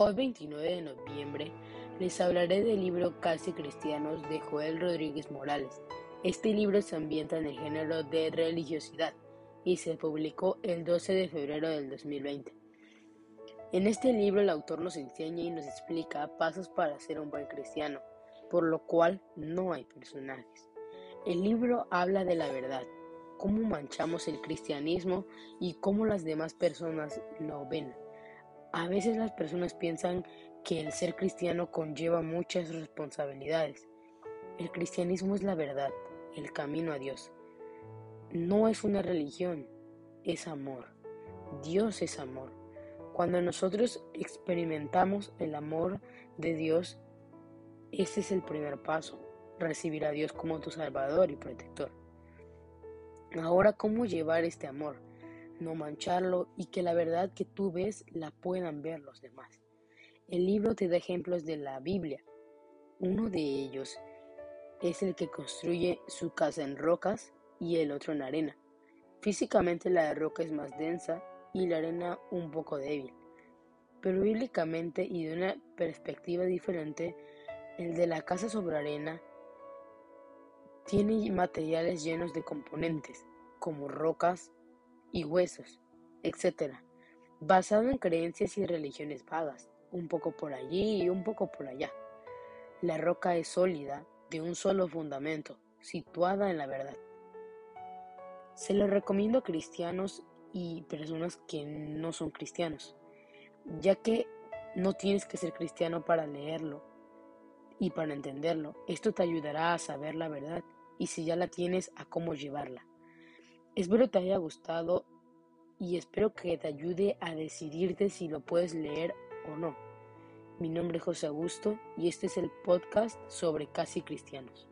Hoy 29 de noviembre les hablaré del libro Casi Cristianos de Joel Rodríguez Morales. Este libro se ambienta en el género de religiosidad y se publicó el 12 de febrero del 2020. En este libro el autor nos enseña y nos explica pasos para ser un buen cristiano, por lo cual no hay personajes. El libro habla de la verdad, cómo manchamos el cristianismo y cómo las demás personas lo ven. A veces las personas piensan que el ser cristiano conlleva muchas responsabilidades. El cristianismo es la verdad, el camino a Dios. No es una religión, es amor. Dios es amor. Cuando nosotros experimentamos el amor de Dios, ese es el primer paso, recibir a Dios como tu Salvador y protector. Ahora, ¿cómo llevar este amor? No mancharlo y que la verdad que tú ves la puedan ver los demás. El libro te da ejemplos de la Biblia. Uno de ellos es el que construye su casa en rocas y el otro en arena. Físicamente la roca es más densa y la arena un poco débil. Pero bíblicamente y de una perspectiva diferente, el de la casa sobre arena tiene materiales llenos de componentes, como rocas y huesos, etc., basado en creencias y religiones vagas, un poco por allí y un poco por allá. La roca es sólida, de un solo fundamento, situada en la verdad. Se lo recomiendo a cristianos y personas que no son cristianos, ya que no tienes que ser cristiano para leerlo y para entenderlo. Esto te ayudará a saber la verdad y si ya la tienes a cómo llevarla. Espero te haya gustado y espero que te ayude a decidirte si lo puedes leer o no. Mi nombre es José Augusto y este es el podcast sobre casi cristianos.